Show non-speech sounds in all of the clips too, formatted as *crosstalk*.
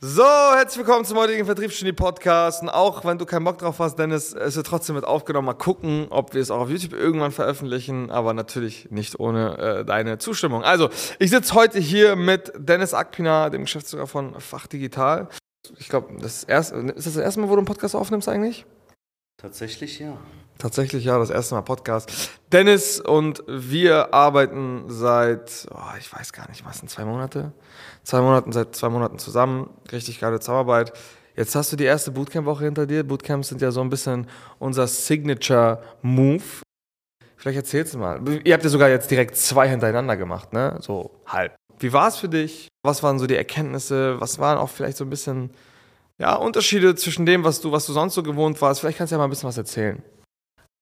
So, herzlich willkommen zum heutigen Vertriebsgenie Podcast. Und auch wenn du keinen Bock drauf hast, Dennis, es wird trotzdem mit aufgenommen. Mal gucken, ob wir es auch auf YouTube irgendwann veröffentlichen, aber natürlich nicht ohne äh, deine Zustimmung. Also, ich sitze heute hier mit Dennis Akpina, dem Geschäftsführer von Fach Digital. Ich glaube, das ist, ist das das erste Mal, wo du einen Podcast aufnimmst eigentlich? Tatsächlich ja. Tatsächlich ja, das erste Mal Podcast. Dennis und wir arbeiten seit, oh, ich weiß gar nicht, was sind zwei Monate? Zwei Monaten, seit zwei Monaten zusammen. Richtig geile Zusammenarbeit. Jetzt hast du die erste Bootcamp-Woche hinter dir. Bootcamps sind ja so ein bisschen unser Signature-Move. Vielleicht erzählst du mal. Ihr habt ja sogar jetzt direkt zwei hintereinander gemacht, ne? So halb. Wie war es für dich? Was waren so die Erkenntnisse? Was waren auch vielleicht so ein bisschen ja, Unterschiede zwischen dem, was du, was du sonst so gewohnt warst? Vielleicht kannst du ja mal ein bisschen was erzählen.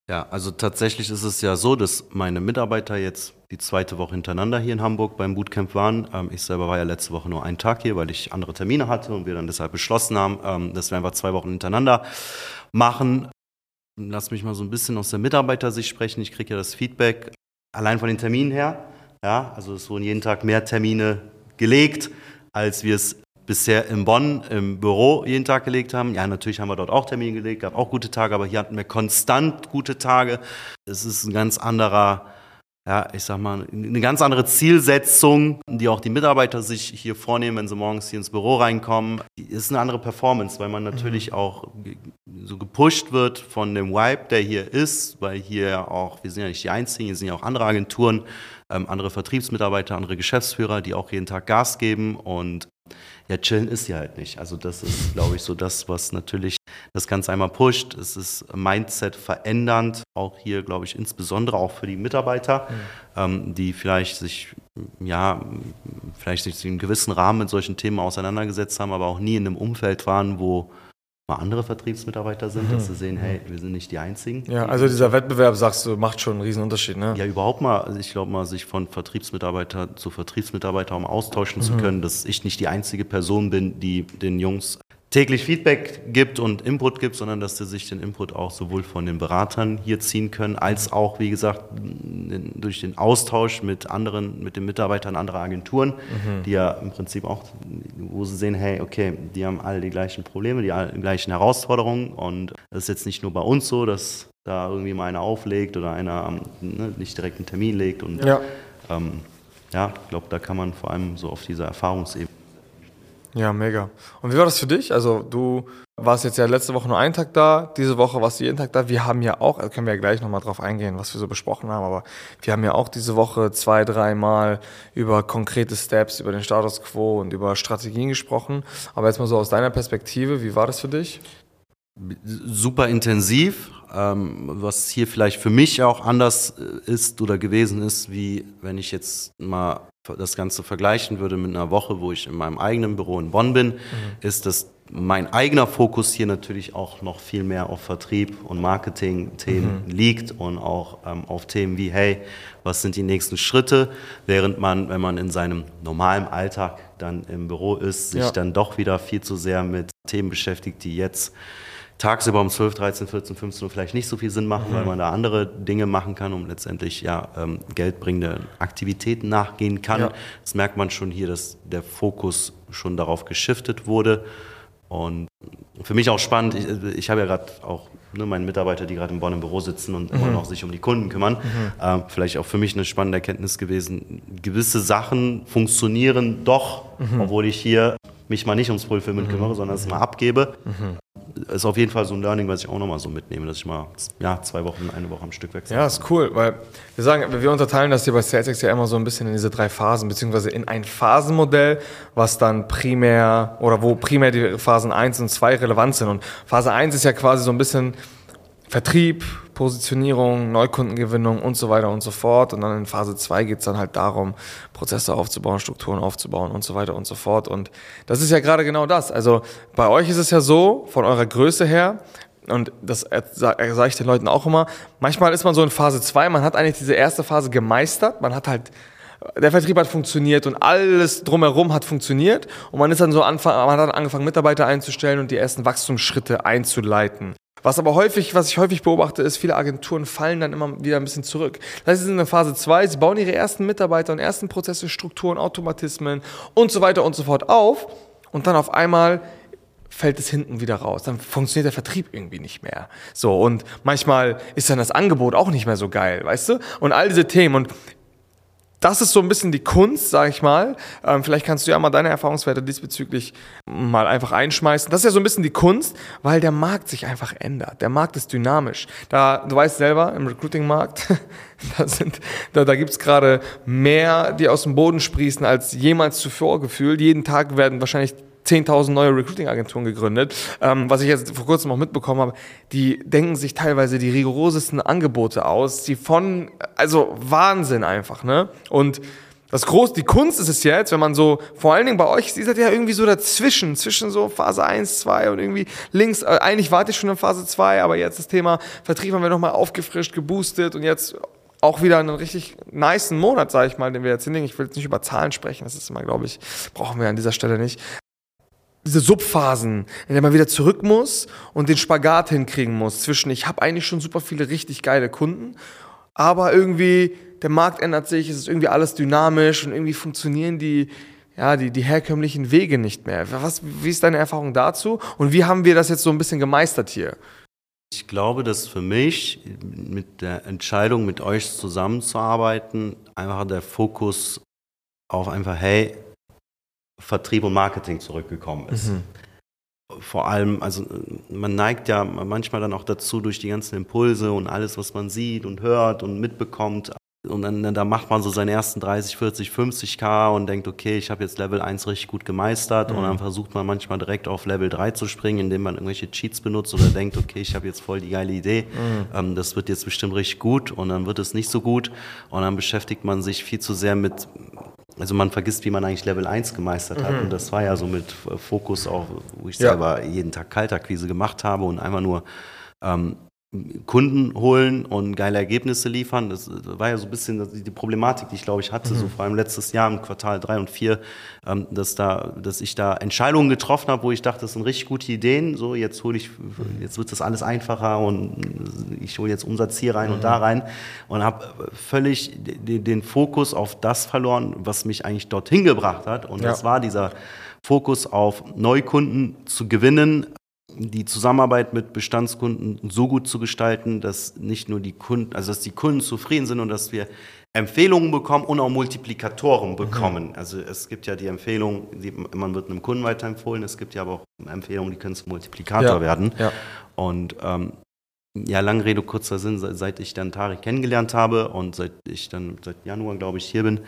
Ja, also tatsächlich ist es ja so, dass meine Mitarbeiter jetzt die zweite Woche hintereinander hier in Hamburg beim Bootcamp waren. Ähm, ich selber war ja letzte Woche nur einen Tag hier, weil ich andere Termine hatte und wir dann deshalb beschlossen haben, ähm, dass wir einfach zwei Wochen hintereinander machen. Lass mich mal so ein bisschen aus der Mitarbeitersicht sprechen. Ich kriege ja das Feedback allein von den Terminen her. Ja, also es wurden jeden Tag mehr Termine gelegt, als wir es bisher in Bonn im Büro jeden Tag gelegt haben. Ja, natürlich haben wir dort auch Termine gelegt, gab auch gute Tage, aber hier hatten wir konstant gute Tage. Es ist ein ganz anderer, ja, ich sag mal, eine ganz andere Zielsetzung, die auch die Mitarbeiter sich hier vornehmen, wenn sie morgens hier ins Büro reinkommen. Es ist eine andere Performance, weil man natürlich mhm. auch so gepusht wird von dem Vibe, der hier ist, weil hier auch, wir sind ja nicht die Einzigen, hier sind ja auch andere Agenturen, ähm, andere Vertriebsmitarbeiter, andere Geschäftsführer, die auch jeden Tag Gas geben und ja, chillen ist ja halt nicht. Also das ist, glaube ich, so das, was natürlich das Ganze einmal pusht. Es ist Mindset verändernd, auch hier, glaube ich, insbesondere auch für die Mitarbeiter, mhm. ähm, die vielleicht sich, ja, vielleicht sich in einem gewissen Rahmen mit solchen Themen auseinandergesetzt haben, aber auch nie in einem Umfeld waren, wo mal andere Vertriebsmitarbeiter sind, mhm. dass sie sehen, hey, wir sind nicht die Einzigen. Ja, also dieser Wettbewerb, sagst du, macht schon einen riesen Unterschied, ne? Ja, überhaupt mal, also ich glaube mal, sich von Vertriebsmitarbeiter zu Vertriebsmitarbeiter um austauschen mhm. zu können, dass ich nicht die einzige Person bin, die den Jungs täglich Feedback gibt und Input gibt, sondern dass sie sich den Input auch sowohl von den Beratern hier ziehen können, als auch, wie gesagt, durch den Austausch mit anderen, mit den Mitarbeitern anderer Agenturen, mhm. die ja im Prinzip auch, wo sie sehen, hey, okay, die haben alle die gleichen Probleme, die gleichen Herausforderungen. Und das ist jetzt nicht nur bei uns so, dass da irgendwie mal einer auflegt oder einer ne, nicht direkt einen Termin legt. Und ja, ähm, ja ich glaube, da kann man vor allem so auf dieser Erfahrungsebene ja, mega. Und wie war das für dich? Also du warst jetzt ja letzte Woche nur einen Tag da, diese Woche warst du jeden Tag da. Wir haben ja auch, da können wir ja gleich nochmal drauf eingehen, was wir so besprochen haben, aber wir haben ja auch diese Woche zwei, dreimal über konkrete Steps, über den Status Quo und über Strategien gesprochen. Aber jetzt mal so aus deiner Perspektive, wie war das für dich? Super intensiv, ähm, was hier vielleicht für mich auch anders äh, ist oder gewesen ist, wie wenn ich jetzt mal das Ganze vergleichen würde mit einer Woche, wo ich in meinem eigenen Büro in Bonn bin, mhm. ist, dass mein eigener Fokus hier natürlich auch noch viel mehr auf Vertrieb und Marketing-Themen mhm. liegt und auch ähm, auf Themen wie, hey, was sind die nächsten Schritte, während man, wenn man in seinem normalen Alltag dann im Büro ist, sich ja. dann doch wieder viel zu sehr mit Themen beschäftigt, die jetzt tagsüber um 12, 13, 14, 15 Uhr vielleicht nicht so viel Sinn machen, mhm. weil man da andere Dinge machen kann, um letztendlich ja ähm, geldbringende Aktivitäten nachgehen kann. Ja. Das merkt man schon hier, dass der Fokus schon darauf geschiftet wurde. Und für mich auch spannend, ich, ich habe ja gerade auch ne, meine Mitarbeiter, die gerade im Bonn im Büro sitzen und mhm. immer noch sich um die Kunden kümmern. Mhm. Ähm, vielleicht auch für mich eine spannende Erkenntnis gewesen. Gewisse Sachen funktionieren doch, mhm. obwohl ich hier mich mal nicht ums Fulfillment kümmere, sondern es mal abgebe. Mhm ist auf jeden Fall so ein Learning, was ich auch nochmal so mitnehme, dass ich mal ja, zwei Wochen, eine Woche am Stück wechsle. Ja, ist cool, weil wir sagen, wir unterteilen das hier bei SalesX ja immer so ein bisschen in diese drei Phasen, beziehungsweise in ein Phasenmodell, was dann primär oder wo primär die Phasen 1 und 2 relevant sind. Und Phase 1 ist ja quasi so ein bisschen Vertrieb, Positionierung, Neukundengewinnung und so weiter und so fort. Und dann in Phase 2 geht es dann halt darum, Prozesse aufzubauen, Strukturen aufzubauen und so weiter und so fort. Und das ist ja gerade genau das. Also bei euch ist es ja so, von eurer Größe her, und das sage ich den Leuten auch immer, manchmal ist man so in Phase 2, man hat eigentlich diese erste Phase gemeistert, man hat halt der Vertrieb hat funktioniert und alles drumherum hat funktioniert und man ist dann so anfang, man hat dann angefangen Mitarbeiter einzustellen und die ersten Wachstumsschritte einzuleiten. Was aber häufig, was ich häufig beobachte, ist, viele Agenturen fallen dann immer wieder ein bisschen zurück. Das heißt, sie sind in der Phase 2, sie bauen ihre ersten Mitarbeiter und ersten Prozesse, Strukturen, Automatismen und so weiter und so fort auf. und dann auf einmal fällt es hinten wieder raus. Dann funktioniert der Vertrieb irgendwie nicht mehr. So, und manchmal ist dann das Angebot auch nicht mehr so geil, weißt du? Und all diese Themen. Und das ist so ein bisschen die Kunst, sag ich mal. Ähm, vielleicht kannst du ja mal deine Erfahrungswerte diesbezüglich mal einfach einschmeißen. Das ist ja so ein bisschen die Kunst, weil der Markt sich einfach ändert. Der Markt ist dynamisch. Da, du weißt selber, im Recruiting-Markt, *laughs* da, sind, da, da gibt's gerade mehr, die aus dem Boden sprießen, als jemals zuvor gefühlt. Jeden Tag werden wahrscheinlich 10.000 neue Recruiting-Agenturen gegründet. Ähm, was ich jetzt vor kurzem auch mitbekommen habe, die denken sich teilweise die rigorosesten Angebote aus, die von, also Wahnsinn einfach, ne? Und das groß, die Kunst ist es jetzt, wenn man so, vor allen Dingen bei euch, ihr seid ja irgendwie so dazwischen, zwischen so Phase 1, 2 und irgendwie links, äh, eigentlich warte ich schon in Phase 2, aber jetzt das Thema Vertrieb haben wir nochmal aufgefrischt, geboostet und jetzt auch wieder einen richtig niceen Monat, sage ich mal, den wir jetzt hinlegen. Ich will jetzt nicht über Zahlen sprechen, das ist immer, glaube ich, brauchen wir an dieser Stelle nicht diese Subphasen, in der man wieder zurück muss und den Spagat hinkriegen muss zwischen, ich habe eigentlich schon super viele richtig geile Kunden, aber irgendwie der Markt ändert sich, es ist irgendwie alles dynamisch und irgendwie funktionieren die, ja, die, die herkömmlichen Wege nicht mehr. Was, wie ist deine Erfahrung dazu und wie haben wir das jetzt so ein bisschen gemeistert hier? Ich glaube, dass für mich mit der Entscheidung, mit euch zusammenzuarbeiten, einfach der Fokus auf einfach, hey, Vertrieb und Marketing zurückgekommen ist. Mhm. Vor allem, also man neigt ja manchmal dann auch dazu, durch die ganzen Impulse und alles, was man sieht und hört und mitbekommt. Und dann da macht man so seine ersten 30, 40, 50k und denkt, okay, ich habe jetzt Level 1 richtig gut gemeistert. Mhm. Und dann versucht man manchmal direkt auf Level 3 zu springen, indem man irgendwelche Cheats benutzt oder denkt, okay, ich habe jetzt voll die geile Idee. Mhm. Ähm, das wird jetzt bestimmt richtig gut und dann wird es nicht so gut. Und dann beschäftigt man sich viel zu sehr mit also man vergisst, wie man eigentlich Level 1 gemeistert hat. Mhm. Und das war ja so mit Fokus auf, wo ich ja. selber jeden Tag Kaltakquise gemacht habe und einfach nur ähm, Kunden holen und geile Ergebnisse liefern. Das war ja so ein bisschen die Problematik, die ich glaube ich hatte, mhm. so vor allem letztes Jahr im Quartal drei und vier, ähm, dass da, dass ich da Entscheidungen getroffen habe, wo ich dachte, das sind richtig gute Ideen. So, jetzt hole ich, jetzt wird das alles einfacher und ich hole jetzt Umsatz hier rein mhm. und da rein und habe völlig den Fokus auf das verloren, was mich eigentlich dorthin gebracht hat. Und ja. das war dieser Fokus auf Neukunden zu gewinnen, die Zusammenarbeit mit Bestandskunden so gut zu gestalten, dass nicht nur die Kunden, also dass die Kunden zufrieden sind und dass wir Empfehlungen bekommen und auch Multiplikatoren mhm. bekommen. Mhm. Also es gibt ja die Empfehlung, die, man wird einem Kunden weiterempfohlen, es gibt ja aber auch Empfehlungen, die können zum Multiplikator ja. werden. Ja. Und ähm, ja, lange Rede, kurzer Sinn, seit ich dann Tarek kennengelernt habe und seit ich dann seit Januar, glaube ich, hier bin,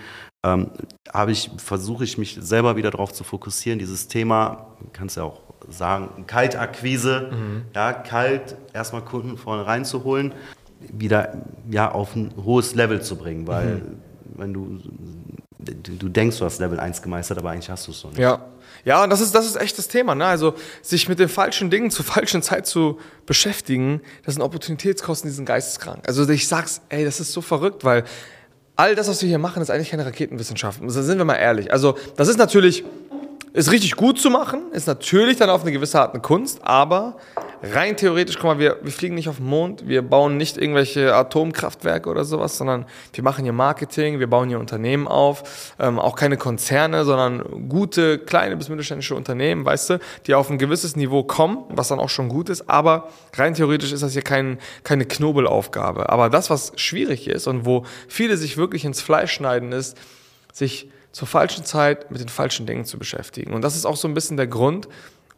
ähm, habe ich, versuche ich mich selber wieder darauf zu fokussieren, dieses Thema, kannst ja auch sagen, Kaltakquise, mhm. ja, kalt erstmal Kunden vorne reinzuholen, wieder ja, auf ein hohes Level zu bringen, weil mhm. wenn du, du denkst, du hast Level 1 gemeistert, aber eigentlich hast du es noch nicht. Ja. Ja, und das ist, das ist echt das Thema. Ne? Also sich mit den falschen Dingen zur falschen Zeit zu beschäftigen, das sind Opportunitätskosten, die sind geisteskrank. Also ich sag's, ey, das ist so verrückt, weil all das, was wir hier machen, ist eigentlich keine Raketenwissenschaft. Also sind wir mal ehrlich. Also das ist natürlich ist richtig gut zu machen, ist natürlich dann auf eine gewisse Art eine Kunst, aber rein theoretisch, guck mal, wir, wir fliegen nicht auf den Mond, wir bauen nicht irgendwelche Atomkraftwerke oder sowas, sondern wir machen hier Marketing, wir bauen hier Unternehmen auf, ähm, auch keine Konzerne, sondern gute, kleine bis mittelständische Unternehmen, weißt du, die auf ein gewisses Niveau kommen, was dann auch schon gut ist, aber rein theoretisch ist das hier kein, keine Knobelaufgabe. Aber das, was schwierig ist und wo viele sich wirklich ins Fleisch schneiden, ist, sich zur falschen Zeit mit den falschen Dingen zu beschäftigen. Und das ist auch so ein bisschen der Grund,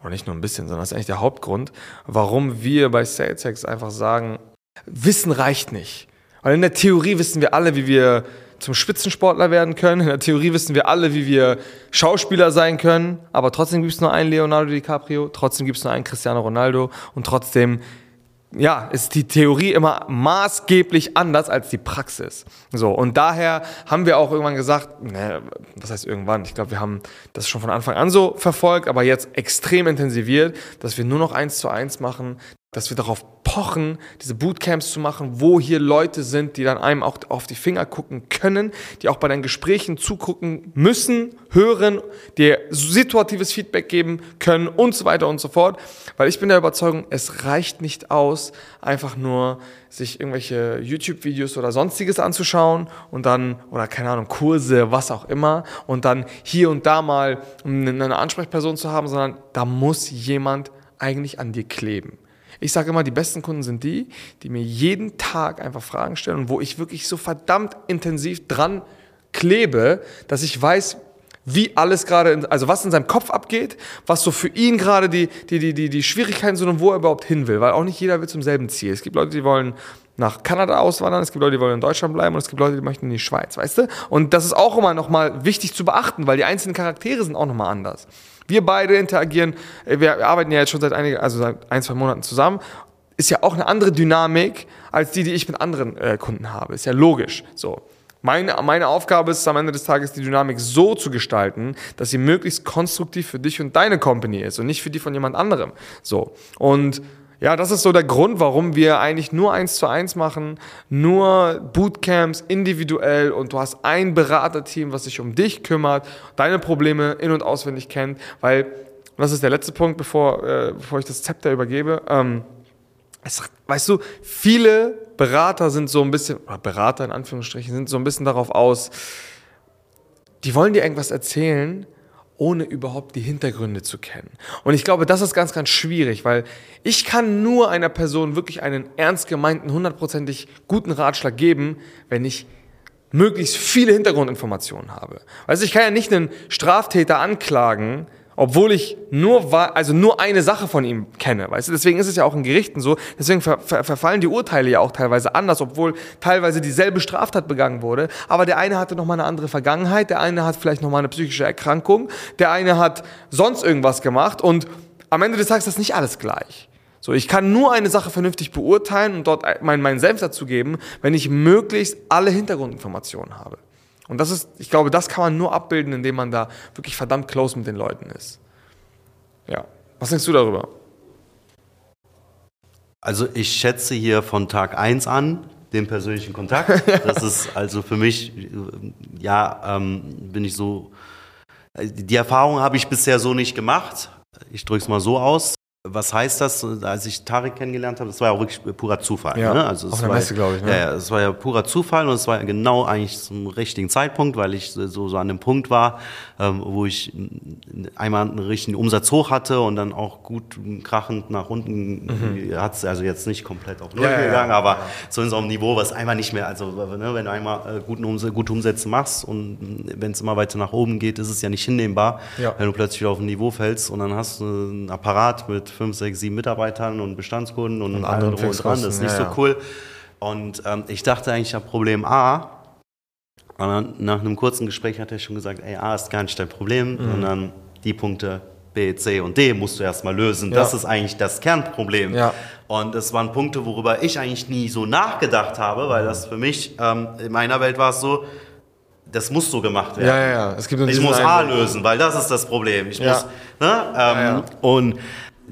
oder nicht nur ein bisschen, sondern das ist eigentlich der Hauptgrund, warum wir bei SalesX einfach sagen, Wissen reicht nicht. Weil in der Theorie wissen wir alle, wie wir zum Spitzensportler werden können. In der Theorie wissen wir alle, wie wir Schauspieler sein können. Aber trotzdem gibt es nur einen Leonardo DiCaprio, trotzdem gibt es nur einen Cristiano Ronaldo und trotzdem ja, ist die Theorie immer maßgeblich anders als die Praxis. So, und daher haben wir auch irgendwann gesagt, ne, was heißt irgendwann? Ich glaube, wir haben das schon von Anfang an so verfolgt, aber jetzt extrem intensiviert, dass wir nur noch eins zu eins machen, dass wir darauf pochen, diese Bootcamps zu machen, wo hier Leute sind, die dann einem auch auf die Finger gucken können, die auch bei deinen Gesprächen zugucken müssen, hören, dir situatives Feedback geben können und so weiter und so fort. Weil ich bin der Überzeugung, es reicht nicht aus, einfach nur sich irgendwelche YouTube-Videos oder sonstiges anzuschauen und dann, oder keine Ahnung, Kurse, was auch immer, und dann hier und da mal eine Ansprechperson zu haben, sondern da muss jemand eigentlich an dir kleben. Ich sage immer, die besten Kunden sind die, die mir jeden Tag einfach Fragen stellen und wo ich wirklich so verdammt intensiv dran klebe, dass ich weiß, wie alles gerade, also was in seinem Kopf abgeht, was so für ihn gerade die, die, die, die, die Schwierigkeiten sind und wo er überhaupt hin will. Weil auch nicht jeder will zum selben Ziel. Es gibt Leute, die wollen nach Kanada auswandern, es gibt Leute, die wollen in Deutschland bleiben und es gibt Leute, die möchten in die Schweiz, weißt du? Und das ist auch immer nochmal wichtig zu beachten, weil die einzelnen Charaktere sind auch nochmal anders. Wir beide interagieren, äh, wir arbeiten ja jetzt schon seit einigen, also seit ein, zwei Monaten zusammen. Ist ja auch eine andere Dynamik als die, die ich mit anderen äh, Kunden habe. Ist ja logisch. So. Meine, meine Aufgabe ist es am Ende des Tages, die Dynamik so zu gestalten, dass sie möglichst konstruktiv für dich und deine Company ist und nicht für die von jemand anderem. So. Und ja, das ist so der Grund, warum wir eigentlich nur eins zu eins machen, nur Bootcamps individuell und du hast ein Beraterteam, was sich um dich kümmert, deine Probleme in- und auswendig kennt, weil, und das ist der letzte Punkt, bevor, äh, bevor ich das Zepter übergebe, ähm, es, weißt du, viele Berater sind so ein bisschen, oder Berater in Anführungsstrichen, sind so ein bisschen darauf aus, die wollen dir irgendwas erzählen, ohne überhaupt die Hintergründe zu kennen. Und ich glaube, das ist ganz, ganz schwierig, weil ich kann nur einer Person wirklich einen ernst gemeinten, hundertprozentig guten Ratschlag geben, wenn ich möglichst viele Hintergrundinformationen habe. Also ich kann ja nicht einen Straftäter anklagen, obwohl ich nur, also nur eine Sache von ihm kenne, weißt du? Deswegen ist es ja auch in Gerichten so, deswegen ver ver verfallen die Urteile ja auch teilweise anders, obwohl teilweise dieselbe Straftat begangen wurde, aber der eine hatte nochmal eine andere Vergangenheit, der eine hat vielleicht nochmal eine psychische Erkrankung, der eine hat sonst irgendwas gemacht und am Ende des Tages ist das nicht alles gleich. So, ich kann nur eine Sache vernünftig beurteilen und dort meinen, meinen Senf dazu geben, wenn ich möglichst alle Hintergrundinformationen habe. Und das ist, ich glaube, das kann man nur abbilden, indem man da wirklich verdammt close mit den Leuten ist. Ja. Was denkst du darüber? Also ich schätze hier von Tag 1 an den persönlichen Kontakt. *laughs* Das ist also für mich, ja, ähm, bin ich so, die Erfahrung habe ich bisher so nicht gemacht. Ich drücke es mal so aus. Was heißt das? Als ich Tarek kennengelernt habe, das war ja auch wirklich purer Zufall. Ja, ne? also auf der Messe, glaube ich. Ne? Ja, es war ja purer Zufall und es war genau eigentlich zum richtigen Zeitpunkt, weil ich so, so an dem Punkt war, ähm, wo ich einmal einen richtigen Umsatz hoch hatte und dann auch gut krachend nach unten mhm. hat es also jetzt nicht komplett auf Null ja, gegangen, ja, aber so in so einem Niveau, was einmal nicht mehr, also ne, wenn du einmal äh, guten Umsatz, gute Umsätze machst und wenn es immer weiter nach oben geht, ist es ja nicht hinnehmbar, wenn du plötzlich auf ein Niveau fällst und dann hast du einen Apparat mit fünf, sechs, sieben Mitarbeitern und Bestandskunden und, und anderen drum und dran. Das ist nicht ja, so cool. Und ähm, ich dachte eigentlich, ich habe Problem A. Und dann nach einem kurzen Gespräch hat er schon gesagt, ey, A ist gar nicht dein Problem, mhm. sondern die Punkte B, C und D musst du erstmal lösen. Ja. Das ist eigentlich das Kernproblem. Ja. Und das waren Punkte, worüber ich eigentlich nie so nachgedacht habe, weil das für mich, ähm, in meiner Welt war es so, das muss so gemacht werden. Ja, ja, ja. Es gibt ich muss A lösen, weil das ist das Problem. Ich muss, ne? Ähm, und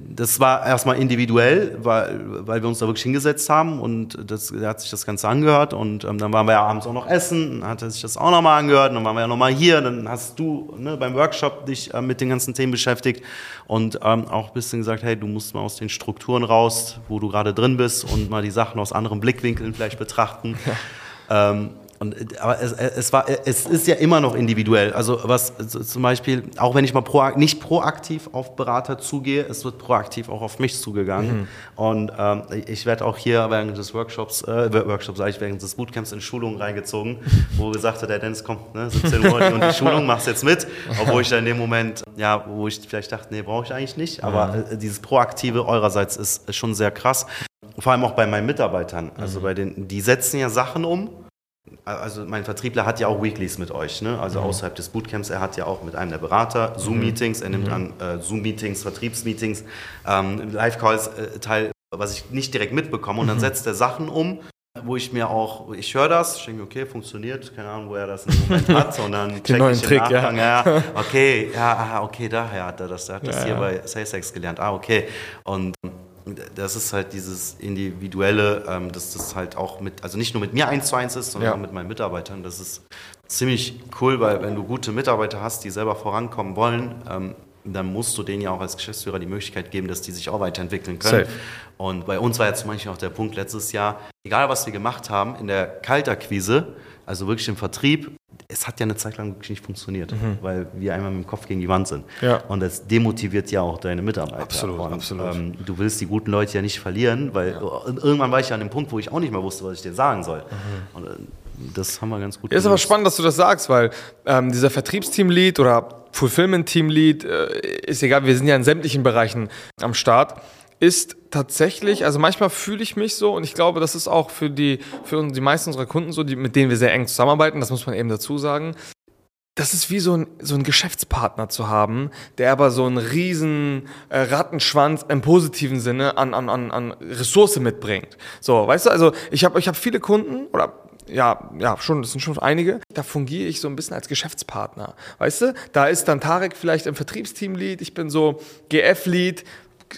das war erstmal individuell, weil, weil wir uns da wirklich hingesetzt haben und das, er hat sich das Ganze angehört und ähm, dann waren wir ja abends auch noch essen, dann hat er sich das auch nochmal angehört und dann waren wir ja nochmal hier, dann hast du ne, beim Workshop dich äh, mit den ganzen Themen beschäftigt und ähm, auch ein bisschen gesagt, hey, du musst mal aus den Strukturen raus, wo du gerade drin bist und mal die Sachen aus anderen Blickwinkeln vielleicht betrachten. Ja. Ähm, und, aber es, es, war, es ist ja immer noch individuell. Also was zum Beispiel, auch wenn ich mal pro, nicht proaktiv auf Berater zugehe, es wird proaktiv auch auf mich zugegangen. Mhm. Und ähm, ich werde auch hier während des Workshops, äh, Workshops sage ich, während des Bootcamps in Schulungen reingezogen, wo gesagt hat, der Dennis kommt, ne, 17 Uhr und die Schulung, machst jetzt mit. Obwohl ich da in dem Moment, ja, wo ich vielleicht dachte, nee, brauche ich eigentlich nicht. Aber äh, dieses Proaktive eurerseits ist, ist schon sehr krass. Vor allem auch bei meinen Mitarbeitern. Also mhm. bei den, die setzen ja Sachen um also mein Vertriebler hat ja auch Weeklies mit euch, ne? also mhm. außerhalb des Bootcamps. Er hat ja auch mit einem der Berater Zoom-Meetings, er nimmt mhm. an äh, Zoom-Meetings, Vertriebsmeetings, ähm, Live-Calls äh, teil, was ich nicht direkt mitbekomme. Und dann mhm. setzt er Sachen um, wo ich mir auch, ich höre das, ich denke, okay, funktioniert, keine Ahnung, wo er das im Moment hat, und dann *laughs* check ich Trick, Nachgang, ja. ja. *laughs* okay, ja, okay, daher hat er das, er hat ja, das hier ja. bei SalesX gelernt, ah, okay. Und das ist halt dieses individuelle, ähm, dass das halt auch mit, also nicht nur mit mir eins zu eins ist, sondern Ja. auch mit meinen Mitarbeitern. Das ist ziemlich cool, weil wenn du gute Mitarbeiter hast, die selber vorankommen wollen, ähm, dann musst du denen ja auch als Geschäftsführer die Möglichkeit geben, dass die sich auch weiterentwickeln können. Safe. Und bei uns war ja zum Beispiel auch der Punkt letztes Jahr, egal was wir gemacht haben, in der Kaltakquise, also wirklich im Vertrieb, es hat ja eine Zeit lang wirklich nicht funktioniert, weil wir einmal mit dem Kopf gegen die Wand sind. Mhm. Ja. Und das demotiviert ja auch deine Mitarbeiter. Absolut, und, absolut. Ähm, du willst die guten Leute ja nicht verlieren, weil irgendwann war ich ja an dem Punkt, wo ich auch nicht mehr wusste, was ich dir sagen soll. Und äh, das haben wir ganz gut ist aber spannend, dass du das sagst, weil ähm, dieser Vertriebsteam-Lead oder Fulfillment-Team-Lead, äh, ist egal, wir sind ja in sämtlichen Bereichen am Start, ist tatsächlich, also manchmal fühle ich mich so und ich glaube, das ist auch für die, für die meisten unserer Kunden so, die, mit denen wir sehr eng zusammenarbeiten, das muss man eben dazu sagen. Das ist wie so ein, so ein Geschäftspartner zu haben, der aber so einen riesen äh, Rattenschwanz im positiven Sinne an, an, an, an Ressource mitbringt. So, weißt du, also ich habe ich hab viele Kunden oder ja, ja, schon, das sind schon einige. Da fungiere ich so ein bisschen als Geschäftspartner. Weißt du, da ist dann Tarek vielleicht im Vertriebsteam-Lead, ich bin so GF-Lead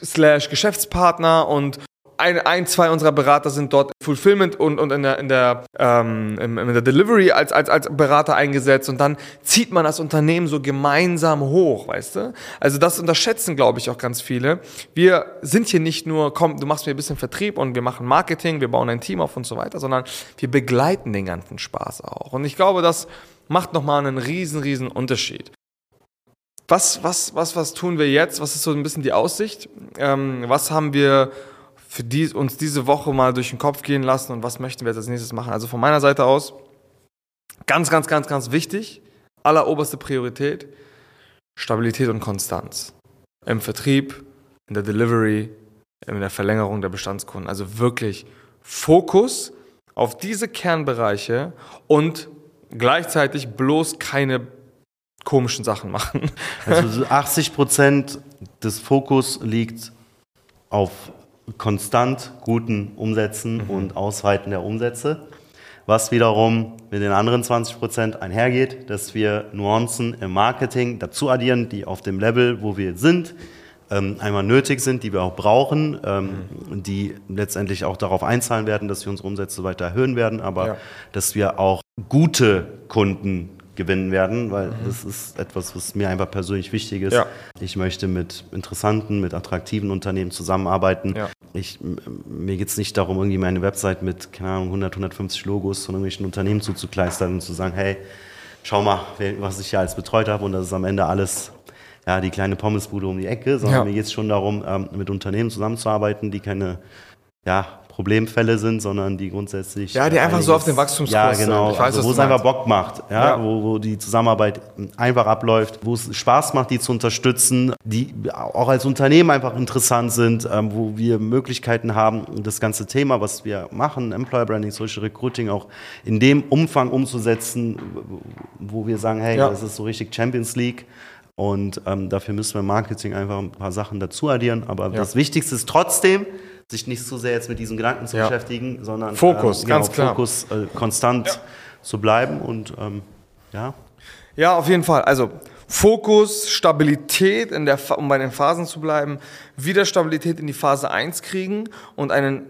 slash Geschäftspartner und ein, ein, zwei unserer Berater sind dort im Fulfillment und, und in der, in der, ähm, in der Delivery als, als, als Berater eingesetzt und dann zieht man das Unternehmen so gemeinsam hoch, weißt du? Also das unterschätzen, glaube ich, auch ganz viele. Wir sind hier nicht nur, komm, du machst mir ein bisschen Vertrieb und wir machen Marketing, wir bauen ein Team auf und so weiter, sondern wir begleiten den ganzen Spaß auch. Und ich glaube, das macht nochmal einen riesen, riesen Unterschied. Was, was, was, was tun wir jetzt? Was ist so ein bisschen die Aussicht? Ähm, was haben wir für die, uns diese Woche mal durch den Kopf gehen lassen und was möchten wir jetzt als nächstes machen? Also von meiner Seite aus, ganz, ganz, ganz, ganz wichtig, alleroberste Priorität, Stabilität und Konstanz. Im Vertrieb, in der Delivery, in der Verlängerung der Bestandskunden. Also wirklich Fokus auf diese Kernbereiche und gleichzeitig bloß keine komischen Sachen machen. Also *laughs* so 80 Prozent des Fokus liegt auf konstant guten Umsätzen und Ausweiten der Umsätze, was wiederum mit den anderen 20 Prozent einhergeht, dass wir Nuancen im Marketing dazu addieren, die auf dem Level, wo wir sind, ähm, einmal nötig sind, die wir auch brauchen, ähm, die letztendlich auch darauf einzahlen werden, dass wir unsere Umsätze weiter erhöhen werden, aber Ja. dass wir auch gute Kunden gewinnen werden, weil das ist etwas, was mir einfach persönlich wichtig ist. Ja. Ich möchte mit interessanten, mit attraktiven Unternehmen zusammenarbeiten. Ja. Ich, mir geht es nicht darum, irgendwie meine Website mit, keine Ahnung, 100, 150 Logos von irgendwelchen Unternehmen zuzukleistern und zu sagen, hey, schau mal, was ich hier alles betreut habe und das ist am Ende alles ja, die kleine Pommesbude um die Ecke, sondern Ja. mir geht es schon darum, ähm, mit Unternehmen zusammenzuarbeiten, die keine ja, Problemfälle sind, sondern die grundsätzlich. Ja, die äh, einfach so auf den Wachstumskurs Ja, sind. genau. Ich weiß, also, wo es einfach. Bock macht, ja, Ja. Wo, wo die Zusammenarbeit einfach abläuft, wo es Spaß macht, die zu unterstützen, die auch als Unternehmen einfach interessant sind, ähm, wo wir Möglichkeiten haben, das ganze Thema, was wir machen, Employer Branding, Social Recruiting, auch in dem Umfang umzusetzen, wo wir sagen, hey, Ja. das ist so richtig Champions League. Und ähm, dafür müssen wir im Marketing einfach ein paar Sachen dazu addieren. Aber das Wichtigste ist trotzdem, sich nicht zu sehr jetzt mit diesem Gedanken zu Ja. beschäftigen, sondern Fokus, ähm, ganz klar. Fokus äh, konstant zu bleiben und ähm, ja. Ja, auf jeden Fall. Also Fokus, Stabilität, in der, um bei den Phasen zu bleiben, wieder Stabilität in die Phase 1 kriegen und einen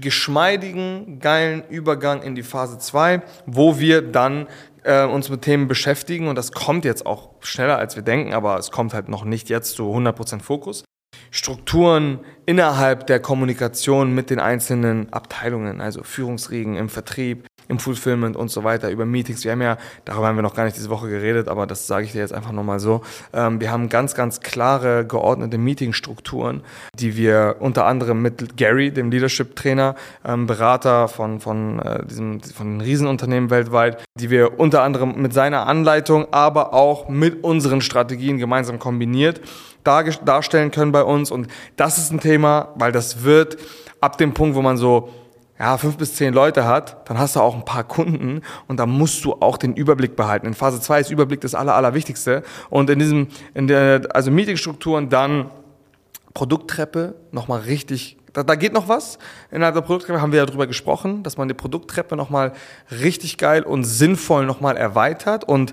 geschmeidigen, geilen Übergang in die Phase 2, wo wir dann äh, uns mit Themen beschäftigen und das kommt jetzt auch schneller als wir denken, aber es kommt halt noch nicht jetzt zu 100% Fokus. Strukturen innerhalb der Kommunikation mit den einzelnen Abteilungen, also Führungsriegen im Vertrieb, im Fulfillment und so weiter, über Meetings. Wir haben ja, darüber haben wir noch gar nicht diese Woche geredet, aber das sage ich dir jetzt einfach nochmal so. Ähm, wir haben ganz, ganz klare, geordnete Meetingstrukturen, die wir unter anderem mit Gary, dem Leadership-Trainer, ähm, Berater von, von, äh, diesem, von den Riesenunternehmen weltweit, die wir unter anderem mit seiner Anleitung, aber auch mit unseren Strategien gemeinsam kombiniert darstellen können bei uns. Und das ist ein Thema, weil das wird ab dem Punkt, wo man so ja, fünf bis zehn Leute hat, dann hast du auch ein paar Kunden und da musst du auch den Überblick behalten. In Phase 2 ist Überblick das Aller, Allerwichtigste. Und in diesem, in der, also Meetingstrukturen dann Produkttreppe nochmal richtig, da, da geht noch was. Innerhalb der Produkttreppe haben wir ja drüber gesprochen, dass man die Produkttreppe nochmal richtig geil und sinnvoll nochmal erweitert und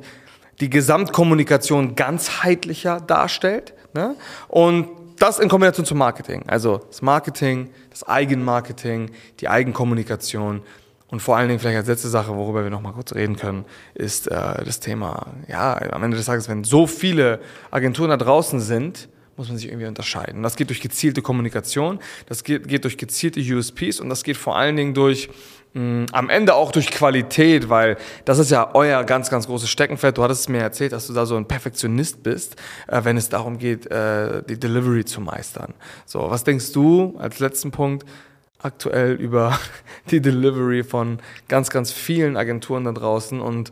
die Gesamtkommunikation ganzheitlicher darstellt. Ne? Und das in Kombination zum Marketing. Also das Marketing, das Eigenmarketing, die Eigenkommunikation und vor allen Dingen vielleicht als letzte Sache, worüber wir noch mal kurz reden können, ist äh, das Thema, ja, am Ende des Tages, wenn so viele Agenturen da draußen sind, muss man sich irgendwie unterscheiden. Das geht durch gezielte Kommunikation, das geht, geht durch gezielte USPs und das geht vor allen Dingen durch am Ende auch durch Qualität, weil das ist ja euer ganz, ganz großes Steckenpferd. Du hattest es mir erzählt, dass du da so ein Perfektionist bist, äh, wenn es darum geht, äh, die Delivery zu meistern. So, was denkst du als letzten Punkt aktuell über *laughs* die Delivery von ganz, ganz vielen Agenturen da draußen und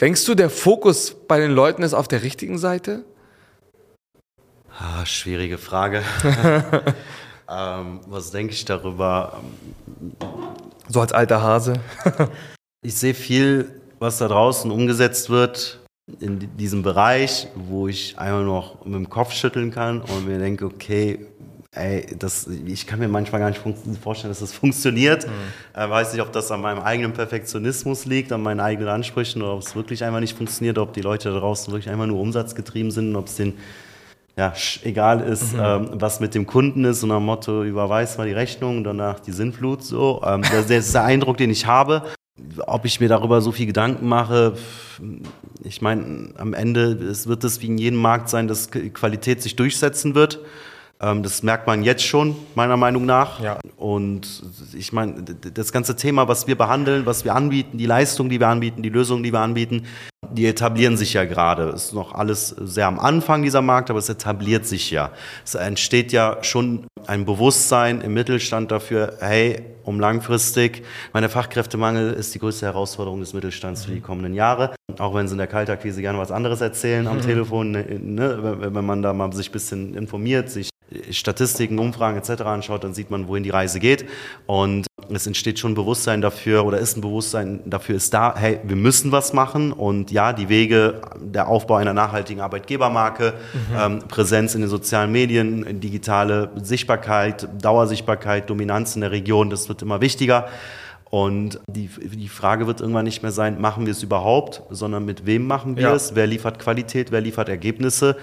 denkst du, der Fokus bei den Leuten ist auf der richtigen Seite? Ah, schwierige Frage. *laughs* ähm, was denke ich darüber? So als alter Hase. *laughs* ich sehe viel, was da draußen umgesetzt wird in diesem Bereich, wo ich einfach noch mit dem Kopf schütteln kann und mir denke, okay, ey, das, ich kann mir manchmal gar nicht vorstellen, dass das funktioniert. Mhm. Äh, weiß nicht, ob das an meinem eigenen Perfektionismus liegt, an meinen eigenen Ansprüchen oder ob es wirklich einfach nicht funktioniert, ob die Leute da draußen wirklich einfach nur umsatzgetrieben sind, ob es denen ja, egal ist, mhm. ähm, was mit dem Kunden ist, so nach Motto, überweist mal die Rechnung, danach die Sinnflut, so. Ähm, das, das ist der Eindruck, den ich habe. Ob ich mir darüber so viel Gedanken mache, ich meine, am Ende es wird es wie in jedem Markt sein, dass Qualität sich durchsetzen wird. Ähm, das merkt man jetzt schon, meiner Meinung nach. Ja. Und ich meine, das ganze Thema, was wir behandeln, was wir anbieten, die Leistung, die wir anbieten, die Lösungen, die wir anbieten, die etablieren sich ja gerade. Es ist noch alles sehr am Anfang dieser Markt, aber es etabliert sich ja. Es entsteht ja schon ein Bewusstsein im Mittelstand dafür, hey, um langfristig, meine Fachkräftemangel ist die größte Herausforderung des Mittelstands für die kommenden Jahre. Auch wenn sie in der Kaltakquise gerne was anderes erzählen am mhm. Telefon, ne, wenn man da mal sich ein bisschen informiert, sich Statistiken, Umfragen etc. anschaut, dann sieht man, wohin die Reise geht. Und es entsteht schon Bewusstsein dafür oder ist ein Bewusstsein dafür ist da, hey, wir müssen was machen. Und ja, die Wege, der Aufbau einer nachhaltigen Arbeitgebermarke, mhm. ähm, Präsenz in den sozialen Medien, digitale Sichtbarkeit, Dauersichtbarkeit, Dominanz in der Region, das wird immer wichtiger. Und die, die Frage wird irgendwann nicht mehr sein, machen wir es überhaupt, sondern mit wem machen wir ja. es? Wer liefert Qualität? Wer liefert Ergebnisse?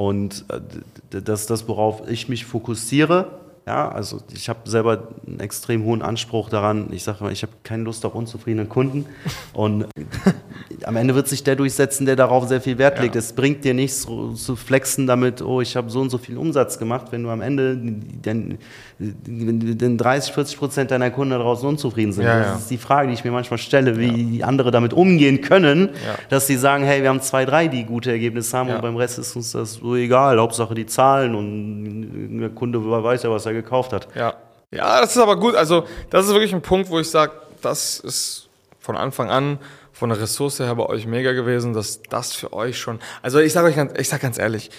Und äh, das ist das, worauf ich mich fokussiere. Ja, also ich habe selber einen extrem hohen Anspruch daran. Ich sage immer, ich habe keine Lust auf unzufriedene Kunden. Und *laughs* am Ende wird sich der durchsetzen, der darauf sehr viel Wert legt. Ja. Es bringt dir nichts zu flexen damit, oh, ich habe so und so viel Umsatz gemacht, wenn du am Ende dann, dann 30, 40 Prozent deiner Kunden daraus unzufrieden sind. Ja, das ja. ist die Frage, die ich mir manchmal stelle, wie die andere damit umgehen können, dass sie sagen, hey, wir haben zwei, drei, die gute Ergebnisse haben und beim Rest ist uns das so egal. Hauptsache die Zahlen und der Kunde weiß ja, was er gekauft hat. Ja. Ja, das ist aber gut. Also, das ist wirklich ein Punkt, wo ich sage, das ist von Anfang an von der Ressource her bei euch mega gewesen, dass das für euch schon. Also, ich sage euch ganz, ich sag ganz ehrlich,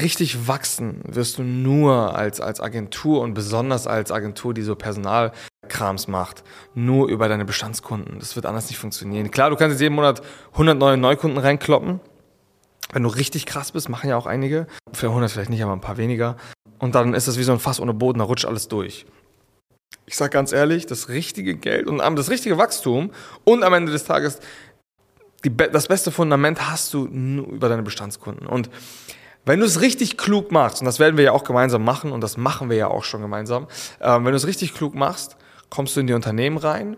richtig wachsen wirst du nur als, als Agentur und besonders als Agentur, die so Personalkrams macht, nur über deine Bestandskunden. Das wird anders nicht funktionieren. Klar, du kannst jetzt jeden Monat 100 neue Neukunden reinkloppen. Wenn du richtig krass bist, machen ja auch einige. Für 100 vielleicht nicht, aber ein paar weniger. Und dann ist das wie so ein Fass ohne Boden, da rutscht alles durch. Ich sag ganz ehrlich, das richtige Geld und das richtige Wachstum und am Ende des Tages die, das beste Fundament hast du nur über deine Bestandskunden. Und wenn du es richtig klug machst, und das werden wir ja auch gemeinsam machen, und das machen wir ja auch schon gemeinsam, äh, wenn du es richtig klug machst, kommst du in die Unternehmen rein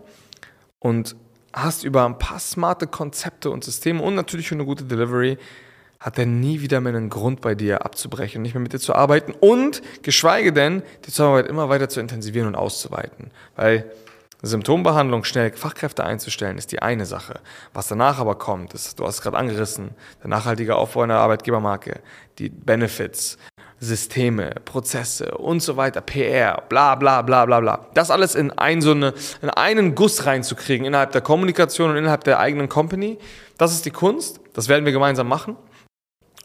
und hast über ein paar smarte Konzepte und Systeme und natürlich eine gute Delivery hat er nie wieder mehr einen Grund bei dir abzubrechen nicht mehr mit dir zu arbeiten und geschweige denn die Zusammenarbeit immer weiter zu intensivieren und auszuweiten. Weil Symptombehandlung schnell Fachkräfte einzustellen, ist die eine Sache. Was danach aber kommt, ist, du hast es gerade angerissen, der nachhaltige Aufbau einer Arbeitgebermarke, die Benefits, Systeme, Prozesse und so weiter, PR, bla bla bla bla bla. Das alles in, ein, so eine, in einen Guss reinzukriegen innerhalb der Kommunikation und innerhalb der eigenen Company, das ist die Kunst. Das werden wir gemeinsam machen.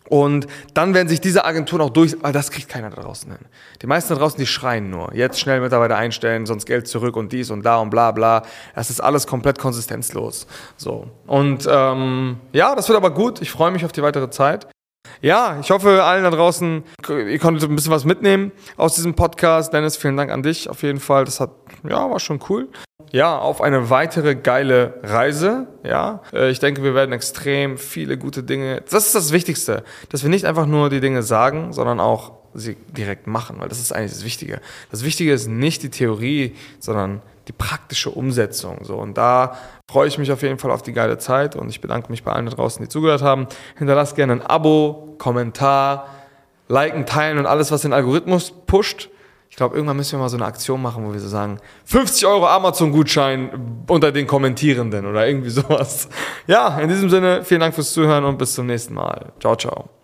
Und dann werden sich diese Agenturen auch durch, weil das kriegt keiner da draußen hin. Die meisten da draußen, die schreien nur. Jetzt schnell Mitarbeiter einstellen, sonst Geld zurück und dies und da und bla bla. Das ist alles komplett konsistenzlos. So. Und ähm, ja, das wird aber gut. Ich freue mich auf die weitere Zeit. Ja, ich hoffe, allen da draußen, ihr konntet ein bisschen was mitnehmen aus diesem Podcast. Dennis, vielen Dank an dich auf jeden Fall. Das hat, ja, war schon cool ja, auf eine weitere geile Reise. Ja, äh, ich denke, wir werden extrem viele gute Dinge. Das ist das Wichtigste, dass wir nicht einfach nur die Dinge sagen, sondern auch sie direkt machen, weil das ist eigentlich das Wichtige. Das Wichtige ist nicht die Theorie, sondern die praktische Umsetzung. So, und da freue ich mich auf jeden Fall auf die geile Zeit und ich bedanke mich bei allen da draußen, die zugehört haben. Hinterlasst gerne ein Abo, Kommentar, liken, teilen und alles, was den Algorithmus pusht. Ich glaube, irgendwann müssen wir mal so eine Aktion machen, wo wir so sagen, 50 Euro Amazon-Gutschein unter den Kommentierenden oder irgendwie sowas. Ja, in diesem Sinne, vielen Dank fürs Zuhören und bis zum nächsten Mal. Ciao, ciao.